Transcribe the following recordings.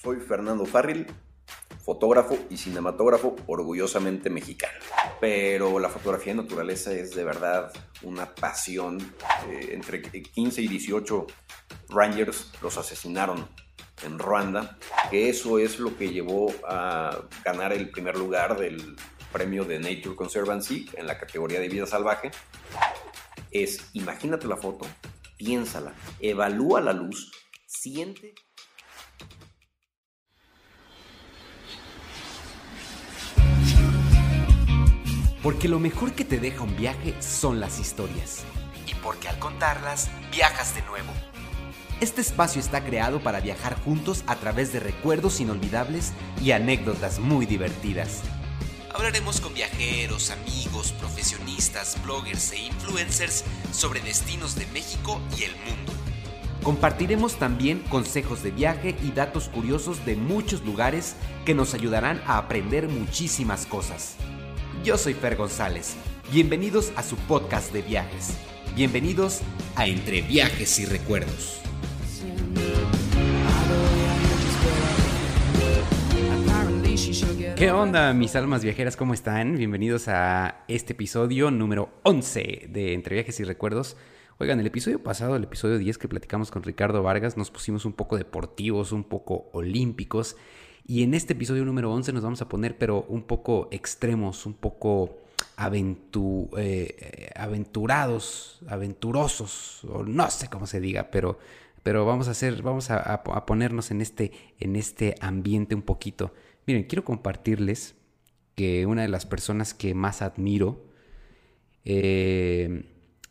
Soy Fernando Farril, fotógrafo y cinematógrafo orgullosamente mexicano. Pero la fotografía de naturaleza es de verdad una pasión. Eh, entre 15 y 18 Rangers los asesinaron en Ruanda, que eso es lo que llevó a ganar el primer lugar del premio de Nature Conservancy en la categoría de vida salvaje. Es, imagínate la foto, piénsala, evalúa la luz, siente Porque lo mejor que te deja un viaje son las historias. Y porque al contarlas, viajas de nuevo. Este espacio está creado para viajar juntos a través de recuerdos inolvidables y anécdotas muy divertidas. Hablaremos con viajeros, amigos, profesionistas, bloggers e influencers sobre destinos de México y el mundo. Compartiremos también consejos de viaje y datos curiosos de muchos lugares que nos ayudarán a aprender muchísimas cosas. Yo soy Fer González. Bienvenidos a su podcast de viajes. Bienvenidos a Entre Viajes y Recuerdos. ¿Qué onda, mis almas viajeras? ¿Cómo están? Bienvenidos a este episodio número 11 de Entre Viajes y Recuerdos. Oigan, el episodio pasado, el episodio 10 que platicamos con Ricardo Vargas, nos pusimos un poco deportivos, un poco olímpicos y en este episodio número 11 nos vamos a poner, pero un poco extremos, un poco eh, aventurados, aventurosos, o no sé cómo se diga, pero, pero vamos a hacer, vamos a, ponernos en este, en este ambiente un poquito. Miren, quiero compartirles que una de las personas que más admiro, eh,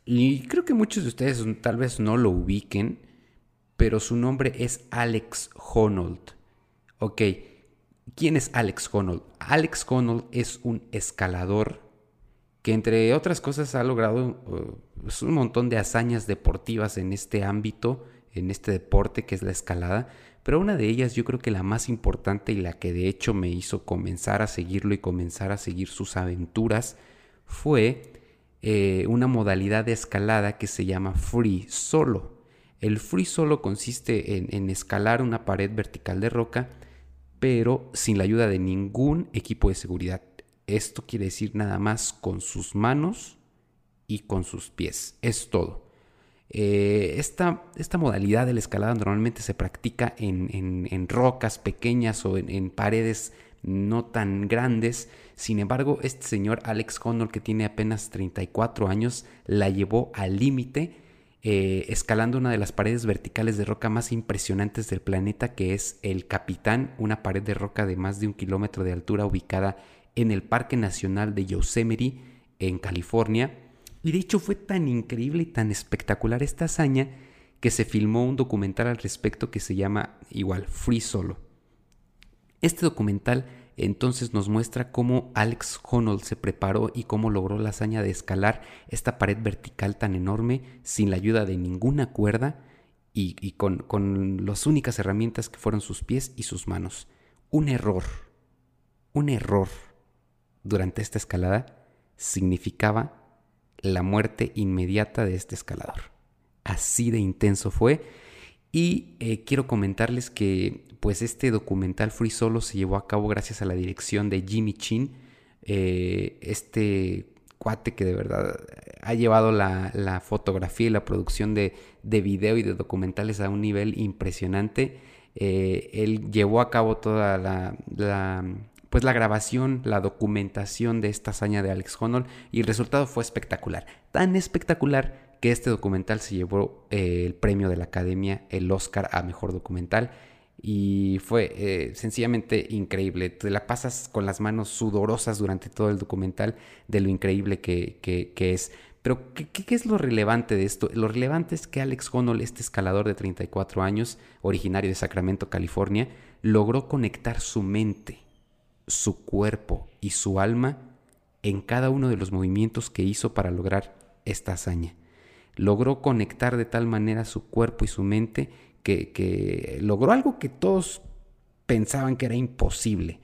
y creo que muchos de ustedes tal vez no lo ubiquen, pero su nombre es Alex Honnold. Ok, ¿quién es Alex Honnold? Alex Honnold es un escalador que entre otras cosas ha logrado uh, un montón de hazañas deportivas en este ámbito, en este deporte que es la escalada, pero una de ellas yo creo que la más importante y la que de hecho me hizo comenzar a seguirlo y comenzar a seguir sus aventuras fue eh, una modalidad de escalada que se llama free solo. El free solo consiste en escalar una pared vertical de roca pero sin la ayuda de ningún equipo de seguridad. Esto quiere decir nada más con sus manos y con sus pies. Es todo. Eh, esta, esta, modalidad de la escalada normalmente se practica en, rocas pequeñas o en, paredes no tan grandes. Sin embargo, este señor Alex Connor, que tiene apenas 34 años, la llevó al límite eh, escalando una de las paredes verticales de roca más impresionantes del planeta, que es el Capitán, una pared de roca de más de un kilómetro de altura ubicada en el Parque Nacional de Yosemite, en California. Y de hecho fue tan increíble y tan espectacular esta hazaña que se filmó un documental al respecto que se llama igual Free Solo. Este documental entonces nos muestra cómo Alex Honnold se preparó y cómo logró la hazaña de escalar esta pared vertical tan enorme sin la ayuda de ninguna cuerda y, con, con las únicas herramientas que fueron sus pies y sus manos. Un error, un error durante esta escalada significaba la muerte inmediata de este escalador. Así de intenso fue. Y eh, quiero comentarles que pues este documental Free Solo se llevó a cabo gracias a la dirección de Jimmy Chin, eh, este cuate que de verdad ha llevado la, fotografía y la producción de, de, video y de documentales a un nivel impresionante. Eh, él llevó a cabo toda la, pues la grabación, la documentación de esta hazaña de Alex Honnold y el resultado fue espectacular. Tan espectacular que este documental se llevó eh, el premio de la Academia, el Oscar a Mejor Documental y fue eh, sencillamente increíble. Te la pasas con las manos sudorosas durante todo el documental de lo increíble que, es. Pero, ¿qué, ¿qué, es lo relevante de esto? Lo relevante es que Alex Honnold, este escalador de 34 años, originario de Sacramento, California, logró conectar su mente, su cuerpo y su alma en cada uno de los movimientos que hizo para lograr esta hazaña. Logró conectar de tal manera su cuerpo y su mente que, logró algo que todos pensaban que era imposible.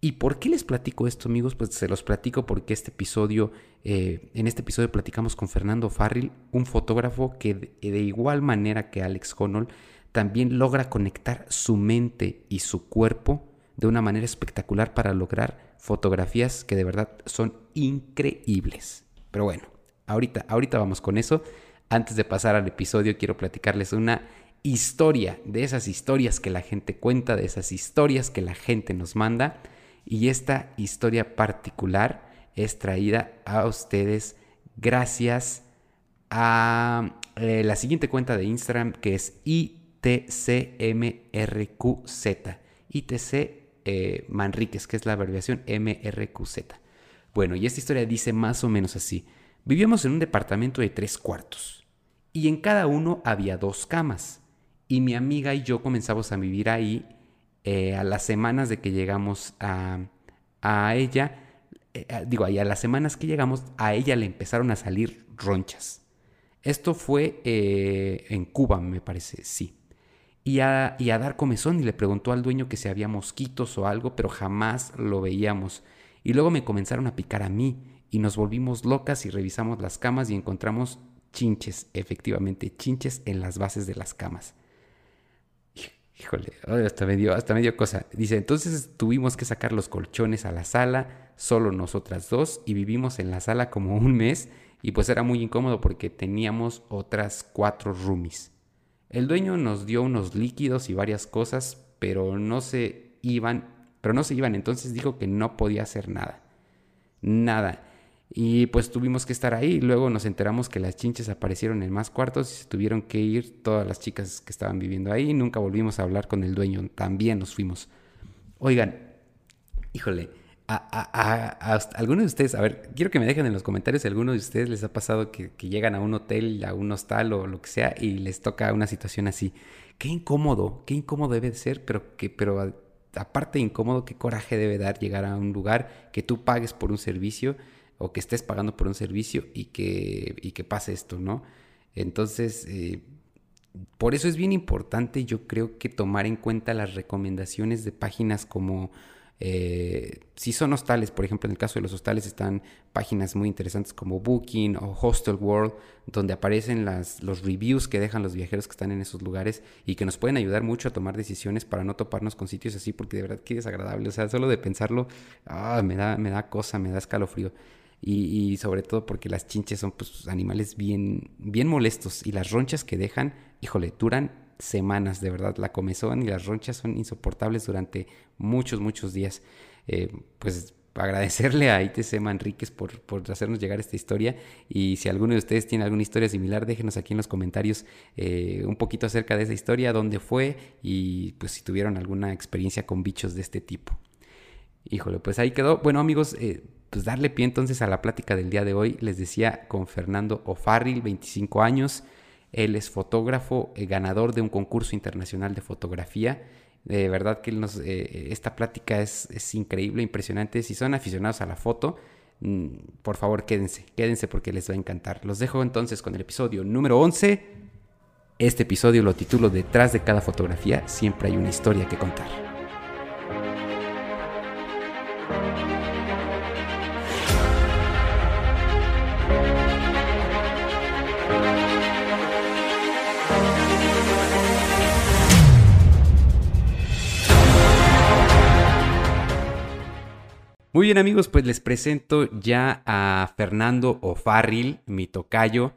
¿Y por qué les platico esto, amigos? Pues se los platico porque este episodio, eh, en este episodio platicamos con Fernando Farril, un fotógrafo que de, igual manera que Alex Honnold también logra conectar su mente y su cuerpo de una manera espectacular para lograr fotografías que de verdad son increíbles. Pero bueno, ahorita, ahorita vamos con eso. Antes de pasar al episodio, quiero platicarles una historia de esas historias que la gente cuenta, de esas historias que la gente nos manda. Y esta historia particular es traída a ustedes gracias a eh, la siguiente cuenta de Instagram que es ITCMRQZ. ITC eh, Manríquez, que es la abreviación MRQZ. Bueno, y esta historia dice más o menos así. Vivíamos en un departamento de tres cuartos y en cada uno había dos camas. Y mi amiga y yo comenzamos a vivir ahí eh, a las semanas de que llegamos a, a ella. Eh, digo, ahí a las semanas que llegamos, a ella le empezaron a salir ronchas. Esto fue en Cuba, me parece, sí y a, dar comezón y le preguntó al dueño que si había mosquitos o algo, pero jamás lo veíamos. Y luego me comenzaron a picar a mí y nos volvimos locas y revisamos las camas y encontramos chinches, efectivamente, chinches en las bases de las camas. Híjole, hasta me, dio, hasta cosa. Dice, entonces tuvimos que sacar los colchones a la sala, solo nosotras dos, y vivimos en la sala como un mes, y pues era muy incómodo porque teníamos otras cuatro roomies. El dueño nos dio unos líquidos y varias cosas, pero no se iban, pero no se iban, entonces dijo que no podía hacer nada. Nada. Y pues tuvimos que estar ahí. Luego nos enteramos que las chinches aparecieron en más cuartos y se tuvieron que ir todas las chicas que estaban viviendo ahí. Nunca volvimos a hablar con el dueño. También nos fuimos. Oigan, híjole, a, algunos de ustedes, a ver, quiero que me dejen en los comentarios si a alguno de ustedes les ha pasado que, llegan a un hotel, a un hostal o lo que sea y les toca una situación así. Qué incómodo, qué incómodo debe de ser, pero que, pero aparte de incómodo, qué coraje debe dar llegar a un lugar que tú pagues por un servicio o que estés pagando por un servicio y que, y que pase esto, ¿no? Entonces, eh, por eso es bien importante, yo creo que tomar en cuenta las recomendaciones de páginas como eh, si son hostales, por ejemplo, en el caso de los hostales están páginas muy interesantes como Booking o Hostel World, donde aparecen las, los reviews que dejan los viajeros que están en esos lugares y que nos pueden ayudar mucho a tomar decisiones para no toparnos con sitios así, porque de verdad que desagradable. O sea, solo de pensarlo, ah, me, da, me da cosa, me da escalofrío. Y, sobre todo porque las chinches son pues, animales bien, bien molestos y las ronchas que dejan, híjole, duran semanas, de verdad. La comezón y las ronchas son insoportables durante muchos, muchos días. Eh, pues agradecerle a ITC Manríquez por, por, hacernos llegar esta historia y si alguno de ustedes tiene alguna historia similar, déjenos aquí en los comentarios eh, un poquito acerca de esa historia, dónde fue y pues si tuvieron alguna experiencia con bichos de este tipo. Híjole, pues ahí quedó. Bueno amigos, eh, pues darle pie entonces a la plática del día de hoy. Les decía con Fernando O'Farrill, 25 años. Él es fotógrafo, eh, ganador de un concurso internacional de fotografía. De verdad que eh, esta plática es, es, increíble, impresionante. Si son aficionados a la foto, mm, por favor quédense, quédense porque les va a encantar. Los dejo entonces con el episodio número 11. Este episodio lo titulo Detrás de cada fotografía siempre hay una historia que contar. Muy bien amigos, pues les presento ya a Fernando O'Farrill, mi tocayo.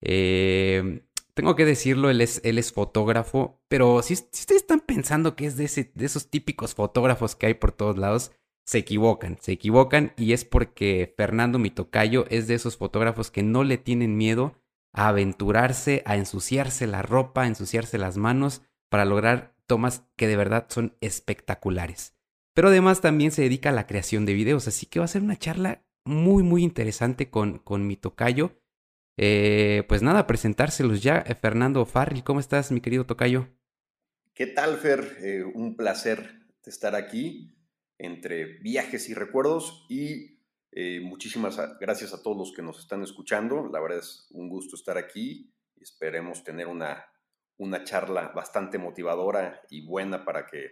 Eh, tengo que decirlo, él es, fotógrafo, pero si, ustedes están pensando que es de, ese, de esos típicos fotógrafos que hay por todos lados, se equivocan, se equivocan y es porque Fernando, mi tocayo, es de esos fotógrafos que no le tienen miedo a aventurarse, a ensuciarse la ropa, a ensuciarse las manos para lograr tomas que de verdad son espectaculares. Pero además también se dedica a la creación de videos, así que va a ser una charla muy, muy interesante con, con mi tocayo. Eh, pues nada, presentárselos ya. Eh, Fernando Farril, ¿cómo estás, mi querido tocayo? ¿Qué tal, Fer? Eh, un placer estar aquí entre viajes y recuerdos y muchísimas gracias a todos los que nos están escuchando. La verdad es un gusto estar aquí esperemos tener una, una charla bastante motivadora y buena para que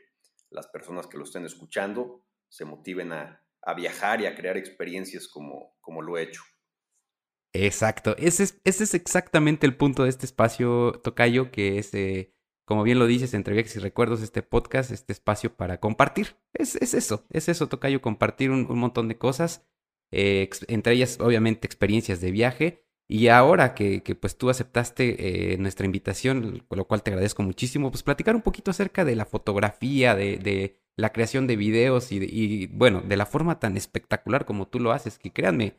las personas que lo estén escuchando se motiven a, viajar y a crear experiencias como, como lo he hecho. Exacto, ese es, ese es exactamente el punto de este espacio, Tocayo, que es eh, como bien lo dices, entre viajes y recuerdos, este podcast, este espacio para compartir. Es, es eso, es eso, Tocayo, compartir un, un montón de cosas, eh, entre ellas, obviamente, experiencias de viaje. Y ahora que, que pues tú aceptaste eh, nuestra invitación, con lo cual te agradezco muchísimo, pues platicar un poquito acerca de la fotografía, de, de la creación de videos y, y, bueno, de la forma tan espectacular como tú lo haces, que créanme,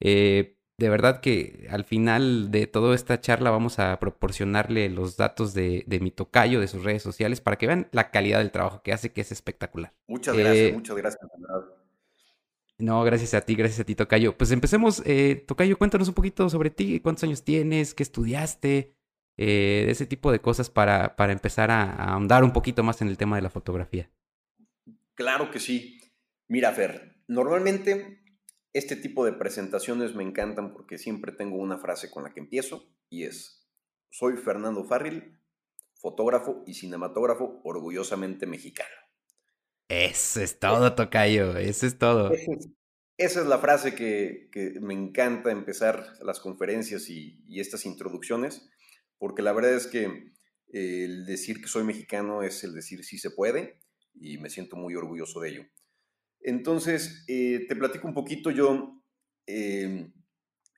eh, de verdad que al final de toda esta charla vamos a proporcionarle los datos de, de, mi tocayo, de sus redes sociales, para que vean la calidad del trabajo que hace, que es espectacular. Muchas gracias, eh, muchas gracias. No, gracias a ti, gracias a ti, Tocayo. Pues empecemos, eh, Tocayo, cuéntanos un poquito sobre ti, cuántos años tienes, qué estudiaste, eh, ese tipo de cosas para, para empezar a, a ahondar un poquito más en el tema de la fotografía. Claro que sí. Mira, Fer, normalmente este tipo de presentaciones me encantan porque siempre tengo una frase con la que empiezo y es, soy Fernando Farril, fotógrafo y cinematógrafo orgullosamente mexicano. Eso es todo, Tocayo, eso es todo. Esa es la frase que, me encanta empezar las conferencias y, estas introducciones, porque la verdad es que el decir que soy mexicano es el decir sí se puede y me siento muy orgulloso de ello. Entonces, eh, te platico un poquito, yo eh,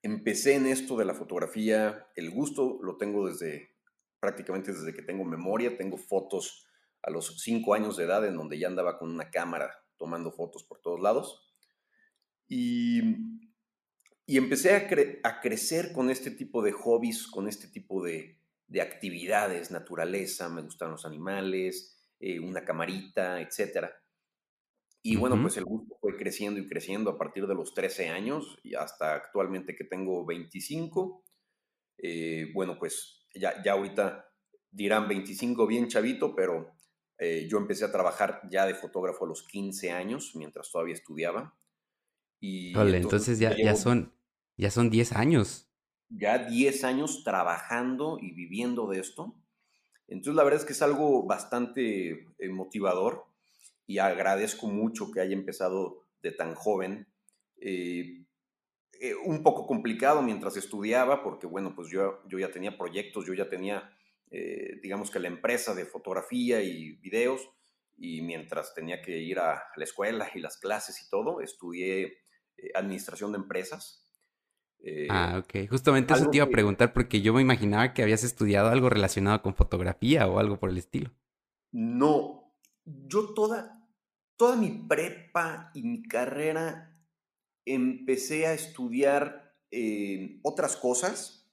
empecé en esto de la fotografía, el gusto lo tengo desde prácticamente desde que tengo memoria, tengo fotos a los cinco años de edad en donde ya andaba con una cámara tomando fotos por todos lados. Y, y empecé a, cre a, crecer con este tipo de hobbies, con este tipo de, de actividades, naturaleza, me gustan los animales, eh, una camarita, etcétera. Y bueno, uh -huh. pues el gusto fue creciendo y creciendo a partir de los 13 años y hasta actualmente que tengo 25. Eh, bueno, pues ya, ya ahorita dirán 25 bien chavito, pero eh, yo empecé a trabajar ya de fotógrafo a los 15 años, mientras todavía estudiaba. Y Ole, entonces, entonces ya, llevo, ya, son, ya son 10 años. Ya 10 años trabajando y viviendo de esto. Entonces la verdad es que es algo bastante eh, motivador y agradezco mucho que haya empezado de tan joven. Eh, eh, un poco complicado mientras estudiaba, porque bueno, pues yo, yo ya tenía proyectos, yo ya tenía, eh, digamos que la empresa de fotografía y videos, y mientras tenía que ir a la escuela y las clases y todo, estudié eh, administración de empresas. ah, ok. Justamente eso te iba a preguntar, porque yo me imaginaba que habías estudiado algo relacionado con fotografía o algo por el estilo. No, yo toda, toda mi prepa y mi carrera empecé a estudiar eh, otras cosas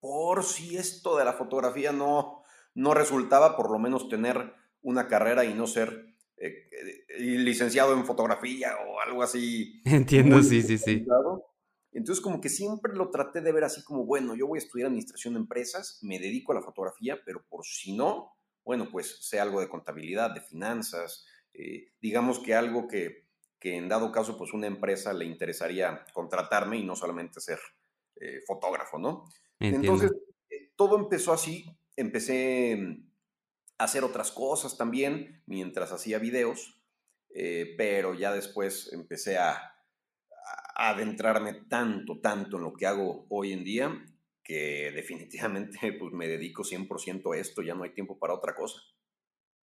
por si esto de la fotografía no, no resultaba, por lo menos tener una carrera y no ser eh, eh, licenciado en fotografía o algo así. Entiendo, sí, sí, sí. Entonces como que siempre lo traté de ver así como, bueno, yo voy a estudiar administración de empresas, me dedico a la fotografía, pero por si no, bueno, pues sea algo de contabilidad, de finanzas, eh, digamos que algo que, que, en dado caso, pues una empresa le interesaría contratarme y no solamente ser eh, fotógrafo, ¿no? Entiendo. Entonces, eh, todo empezó así, empecé mm, a hacer otras cosas también mientras hacía videos, eh, pero ya después empecé a, a adentrarme tanto, tanto en lo que hago hoy en día que definitivamente pues me dedico 100% a esto, ya no hay tiempo para otra cosa.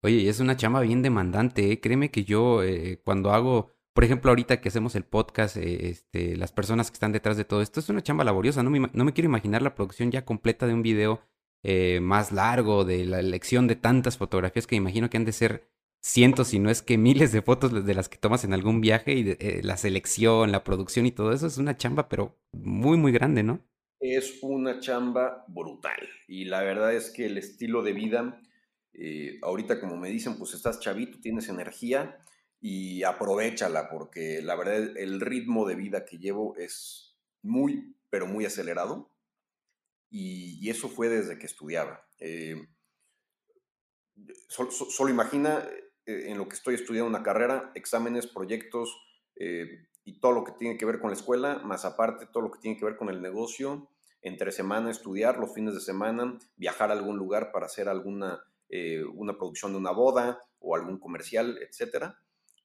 Oye, es una chamba bien demandante, ¿eh? créeme que yo eh, cuando hago, por ejemplo, ahorita que hacemos el podcast, eh, este, las personas que están detrás de todo esto, es una chamba laboriosa, no me, me quiero imaginar la producción ya completa de un video eh, más largo, de la elección de tantas fotografías que imagino que han de ser cientos, si no es que miles de fotos de las que tomas en algún viaje y de, eh, la selección, la producción y todo eso es una chamba, pero muy, muy grande, ¿no? es una chamba brutal. Y la verdad es que el estilo de vida, ahorita como me dicen, pues estás chavito, tienes energía y aprovechala, porque la verdad el ritmo de vida que llevo es muy, pero muy acelerado. Y, eso fue desde que estudiaba. Eh, solo, imagina eh, en lo que estoy estudiando una carrera, exámenes, proyectos eh, y todo lo que tiene que ver con la escuela, más aparte todo lo que tiene que ver con el negocio, entre semana estudiar, los fines de semana viajar a algún lugar para hacer alguna una producción de una boda o algún comercial, etcétera,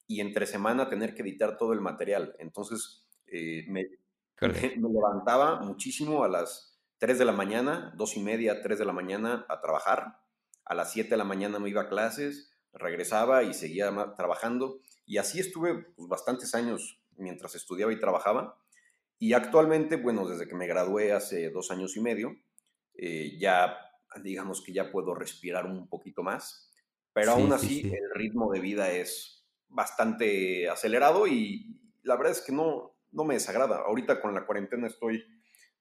y entre semana tener que editar todo el material. Entonces eh, me, me, me, levantaba muchísimo a las 3 de la mañana, dos y media, 3 de la mañana a trabajar a las 7 de la mañana me iba a clases, regresaba y seguía trabajando. Y así estuve pues, bastantes años mientras estudiaba y trabajaba. Y actualmente, bueno, desde que me gradué hace dos años y medio, eh, ya digamos que ya puedo respirar un poquito más, pero aún así el ritmo de vida es bastante acelerado y la verdad es que no, no me desagrada. Ahorita con la cuarentena estoy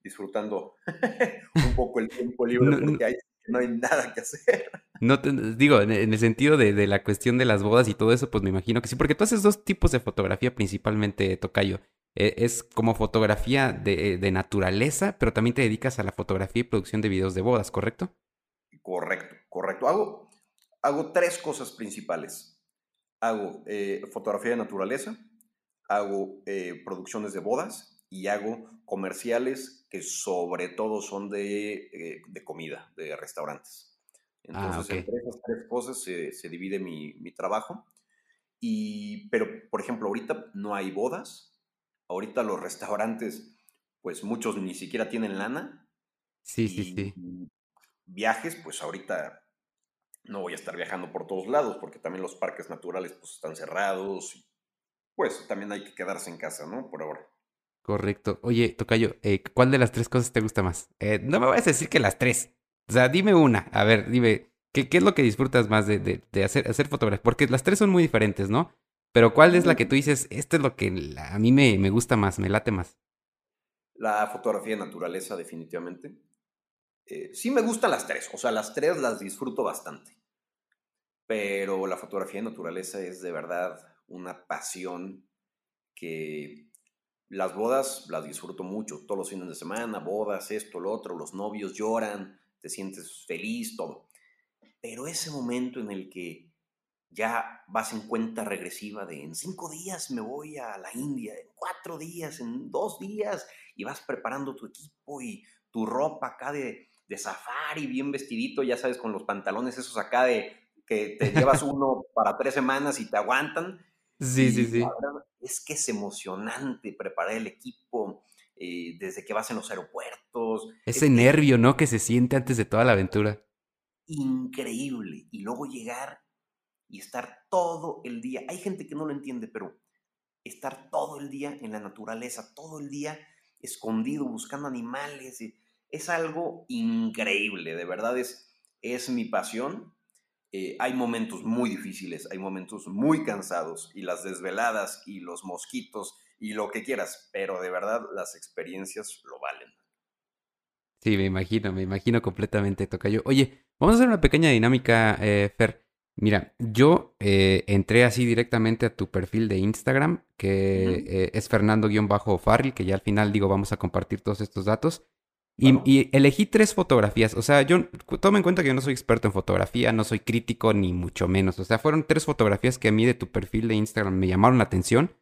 disfrutando un poco el tiempo libre porque no hay nada que hacer. No digo, en el sentido de, de, la cuestión de las bodas y todo eso, pues me imagino que sí, porque tú haces dos tipos de fotografía principalmente, Tocayo. E, es como fotografía de, de, naturaleza, pero también te dedicas a la fotografía y producción de videos de bodas, ¿correcto? Correcto, correcto. Hago, hago tres cosas principales. Hago eh, fotografía de naturaleza, hago eh, producciones de bodas y hago comerciales que sobre todo son de, eh, de comida, de restaurantes. Ah, Entonces, entre esas tres cosas se, se divide mi, mi, trabajo. Y, pero, por ejemplo, ahorita no hay bodas. Ahorita los restaurantes, pues muchos ni siquiera tienen lana. Sí, sí, sí. Viajes, pues ahorita no voy a estar viajando por todos lados porque también los parques naturales pues están cerrados. Pues también hay que quedarse en casa, ¿no? Por ahora. Correcto. Oye, Tocayo, eh, ¿cuál de las tres cosas te gusta más? Eh, no me vayas a decir que las tres. O sea, dime una. A ver, dime, ¿qué, qué es lo que disfrutas más de, de, hacer, hacer fotografía? Porque las tres son muy diferentes, ¿no? Pero ¿cuál es la que tú dices, esto es lo que a mí me, me gusta más, me late más? La fotografía de naturaleza, definitivamente. Eh, sí me gustan las tres, o sea, las tres las disfruto bastante. Pero la fotografía de naturaleza es de verdad una pasión que las bodas las disfruto mucho, todos los fines de semana, bodas, esto, lo otro, los novios lloran, te sientes feliz, todo. Pero ese momento en el que ya vas en cuenta regresiva de en cinco días me voy a la India, en cuatro días, en dos días, y vas preparando tu equipo y tu ropa acá de, de safari, bien vestidito, ya sabes, con los pantalones esos acá de que te llevas uno para tres semanas y te aguantan. Sí, sí, sí es que es emocionante preparar el equipo eh, desde que vas en los aeropuertos. Ese nervio, ¿no? Que se siente antes de toda la aventura. Increíble. Y luego llegar y estar todo el día. Hay gente que no lo entiende, pero estar todo el día en la naturaleza, todo el día escondido, buscando animales, es algo increíble. De verdad es, es mi pasión eh, hay momentos muy difíciles, hay momentos muy cansados y las desveladas y los mosquitos y lo que quieras, pero de verdad las experiencias lo valen. Sí, me imagino, me imagino completamente, Tocayo. Oye, vamos a hacer una pequeña dinámica, eh, Fer. Mira, yo eh, entré así directamente a tu perfil de Instagram, que es Fernando-Farril, que ya al final digo, vamos a compartir todos estos datos. Y, elegí tres fotografías. O sea, yo tome en cuenta que yo no soy experto en fotografía, no soy crítico ni mucho menos. O sea, fueron tres fotografías que a mí de tu perfil de Instagram me llamaron la atención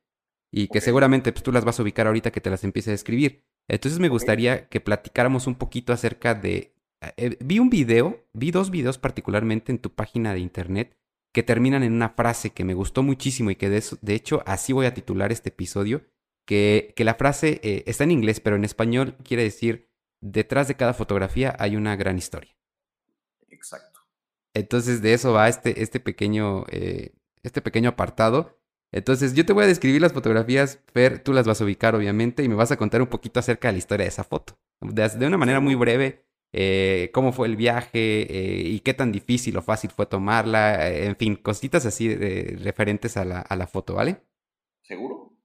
y que seguramente pues, tú las vas a ubicar ahorita que te las empiece a escribir. Entonces me gustaría que platicáramos un poquito acerca de... Eh, vi un video, vi dos videos particularmente en tu página de internet que terminan en una frase que me gustó muchísimo y que de, de hecho así voy a titular este episodio, que, que la frase eh, está en inglés, pero en español quiere decir detrás de cada fotografía hay una gran historia. Exacto. Entonces de eso va este, este, pequeño, eh, este pequeño apartado. Entonces yo te voy a describir las fotografías, Fer, tú las vas a ubicar obviamente y me vas a contar un poquito acerca de la historia de esa foto. De, una manera muy breve, eh, cómo fue el viaje eh, y qué tan difícil o fácil fue tomarla, en fin, cositas así referentes a la, a la foto, ¿vale? ¿Seguro?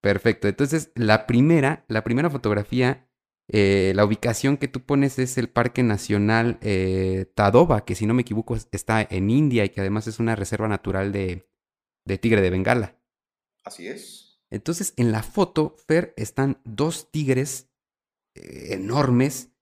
Perfecto. Entonces la primera, la primera fotografía eh, la ubicación que tú pones es el Parque Nacional eh, Tadoba, que si no me equivoco está en India y que además es una reserva natural de, tigre de Bengala. Así es. Entonces, en la foto, Fer, están dos tigres eh, enormes,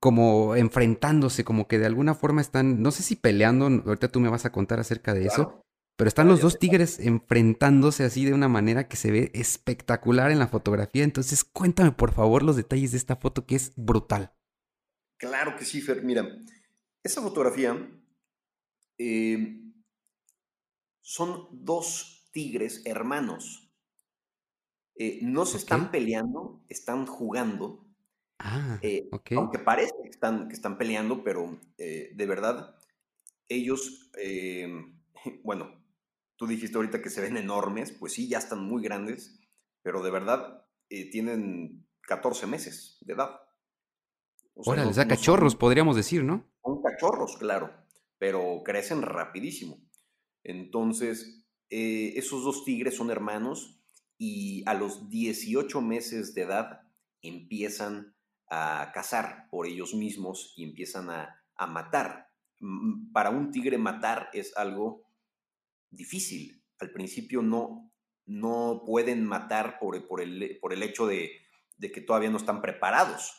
como enfrentándose, como que de alguna forma están, no sé si peleando, ahorita tú me vas a contar acerca de eso, pero están los dos tigres enfrentándose así de una manera que se ve espectacular en la fotografía. Entonces, cuéntame por favor los detalles de esta foto que es brutal. Claro que sí, Fer. Mira, esa fotografía eh, son dos tigres hermanos. Eh, no se están peleando, están jugando. Ah, eh, Aunque parece que están, que están peleando, pero de verdad ellos, eh, bueno, tú dijiste ahorita que se ven enormes, pues sí, ya están muy grandes, pero de verdad eh, tienen 14 meses de edad. Les da cachorros, podríamos decir, ¿no? Son cachorros, claro, pero crecen rapidísimo. Entonces, eh, esos dos tigres son hermanos y a los 18 meses de edad empiezan a cazar por ellos mismos y empiezan a, matar. Para un tigre matar es algo difícil. Al principio no, no pueden matar por, por, el, por el, hecho de, que todavía no están preparados.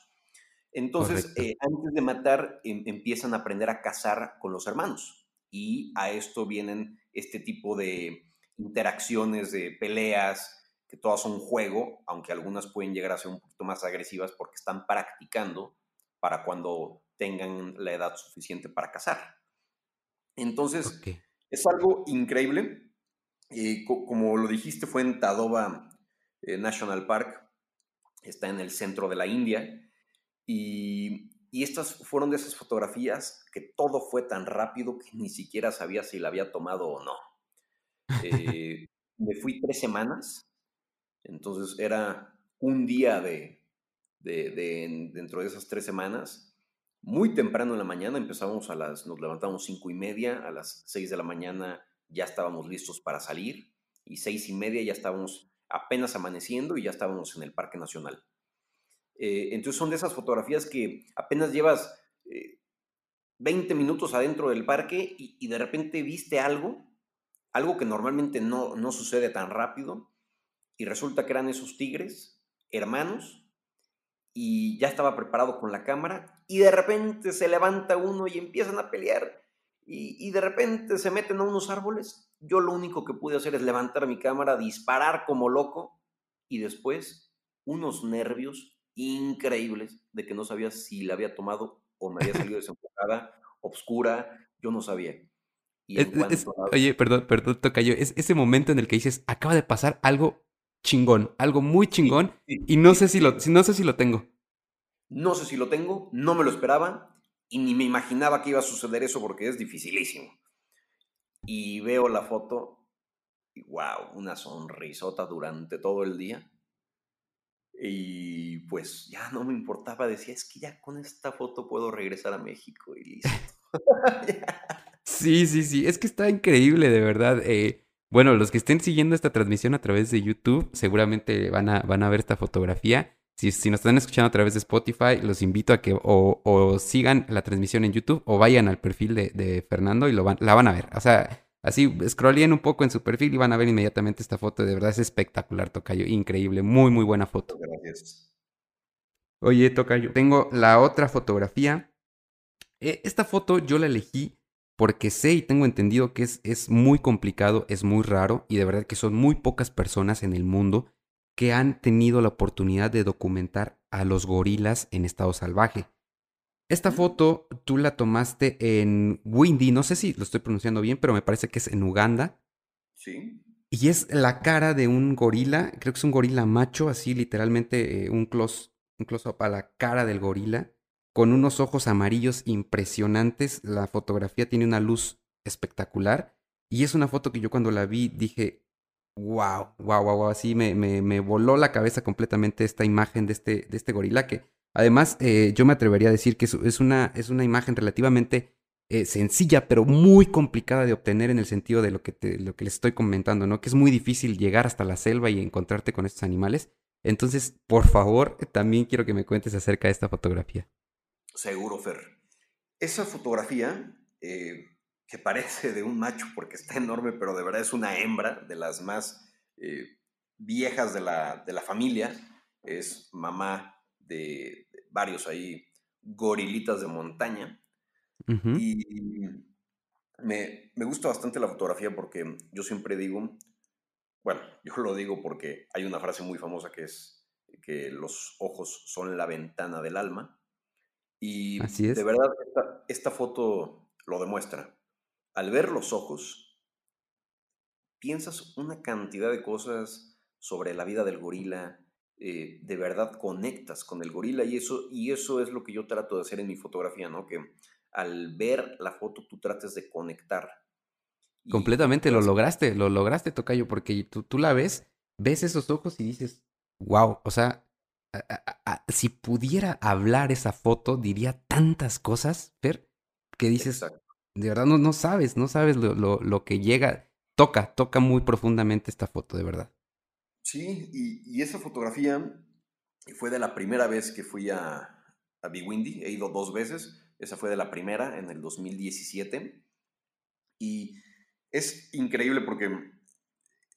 Entonces, eh, antes de matar, em, empiezan a aprender a cazar con los hermanos. Y a esto vienen este tipo de interacciones, de peleas, que todas son juego, aunque algunas pueden llegar a ser un poquito más agresivas porque están practicando para cuando tengan la edad suficiente para cazar. Entonces, es algo increíble. Eh, como lo dijiste, fue en Tadoba eh, National Park, está en el centro de la India, y, y, estas fueron de esas fotografías que todo fue tan rápido que ni siquiera sabía si la había tomado o no. Eh, me fui tres semanas entonces era un día de, dentro de esas tres semanas. Muy temprano en la mañana empezábamos a las, nos levantamos cinco y media, a las seis de la mañana ya estábamos listos para salir y seis y media ya estábamos apenas amaneciendo y ya estábamos en el Parque Nacional. Eh, entonces son de esas fotografías que apenas llevas 20 eh, minutos adentro del parque y, de repente viste algo, algo que normalmente no, no sucede tan rápido y resulta que eran esos tigres, hermanos, y ya estaba preparado con la cámara, y de repente se levanta uno y empiezan a pelear, y, de repente se meten a unos árboles. Yo lo único que pude hacer es levantar mi cámara, disparar como loco, y después unos nervios increíbles de que no sabía si la había tomado o me había salido desenfocada, obscura, yo no sabía. Y Oye, perdón, perdón, Tocayo, es ese momento en el que dices, acaba de pasar algo chingón, algo muy chingón, y no sé, si lo, no sé si lo tengo. No sé si lo tengo, no me lo esperaba y ni me imaginaba que iba a suceder eso porque es dificilísimo. Y veo la foto y wow, una sonrisota durante todo el día. Y pues ya no me importaba, decía, es que ya con esta foto puedo regresar a México y listo. sí, sí, sí, es que está increíble, de verdad. Eh, bueno, los que estén siguiendo esta transmisión a través de YouTube seguramente van a, van a ver esta fotografía. Si, si, nos están escuchando a través de Spotify, los invito a que o, sigan la transmisión en YouTube o vayan al perfil de, Fernando y lo van, la van a ver. O sea, así scrollen un poco en su perfil y van a ver inmediatamente esta foto. De verdad es espectacular, Tocayo. Increíble. Muy, muy buena foto. Gracias. Oye, Tocayo, tengo la otra fotografía. E, esta foto yo la elegí porque sé y tengo entendido que es, es muy complicado, es muy raro y de verdad que son muy pocas personas en el mundo que han tenido la oportunidad de documentar a los gorilas en estado salvaje. Esta mm. foto tú la tomaste en Windy, no sé si lo estoy pronunciando bien, pero me parece que es en Uganda. Sí. Y es la cara de un gorila, creo que es un gorila macho, así literalmente eh, un close, un close up a la cara del gorila con unos ojos amarillos impresionantes. La fotografía tiene una luz espectacular. Y es una foto que yo cuando la vi dije, wow, wow, wow, wow. Así me, me, voló la cabeza completamente esta imagen de este, de este gorila que además eh, yo me atrevería a decir que es, una, es una imagen relativamente eh, sencilla, pero muy complicada de obtener en el sentido de lo que, lo que les estoy comentando, ¿no? Que es muy difícil llegar hasta la selva y encontrarte con estos animales. Entonces, por favor, también quiero que me cuentes acerca de esta fotografía. Seguro, Fer. Esa fotografía, eh, que parece de un macho porque está enorme, pero de verdad es una hembra de las más eh, viejas de la, familia, es mamá de, varios ahí gorilitas de montaña. Y me, me, gusta bastante la fotografía porque yo siempre digo, bueno, yo lo digo porque hay una frase muy famosa que es que los ojos son la ventana del alma. Y de verdad, esta, foto lo demuestra. Al ver los ojos, piensas una cantidad de cosas sobre la vida del gorila, eh, de verdad conectas con el gorila y eso, y eso es lo que yo trato de hacer en mi fotografía, ¿no? Que al ver la foto tú trates de conectar. Completamente lo lograste, lo lograste, Tocayo, porque tú, tú la ves, ves esos ojos y dices, wow, o sea, si pudiera hablar esa foto, diría tantas cosas, Fer, que dices, de verdad no, no sabes, no sabes lo, lo, lo, que llega, toca, toca muy profundamente esta foto, de verdad. Sí, y, y esa fotografía fue de la primera vez que fui a, a Big Windy, he ido dos veces, esa fue de la primera en el 2017, y es increíble porque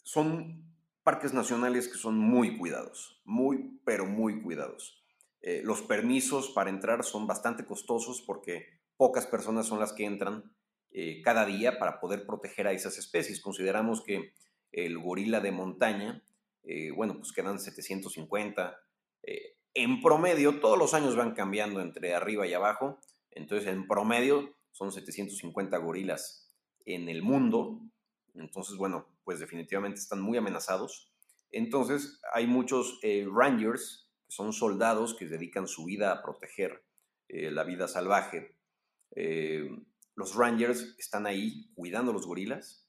son parques nacionales que son muy cuidados, muy, pero muy cuidados. Eh, los permisos para entrar son bastante costosos porque pocas personas son las que entran eh, cada día para poder proteger a esas especies. Consideramos que el gorila de montaña, eh, bueno, pues quedan 750. en promedio, todos los años van cambiando entre arriba y abajo. Entonces, en promedio, son 750 gorilas en el mundo. Entonces, bueno, pues definitivamente están muy amenazados. Entonces, hay muchos eh, rangers, que son soldados que dedican su vida a proteger eh, la vida salvaje. Eh, los rangers están ahí cuidando los gorilas.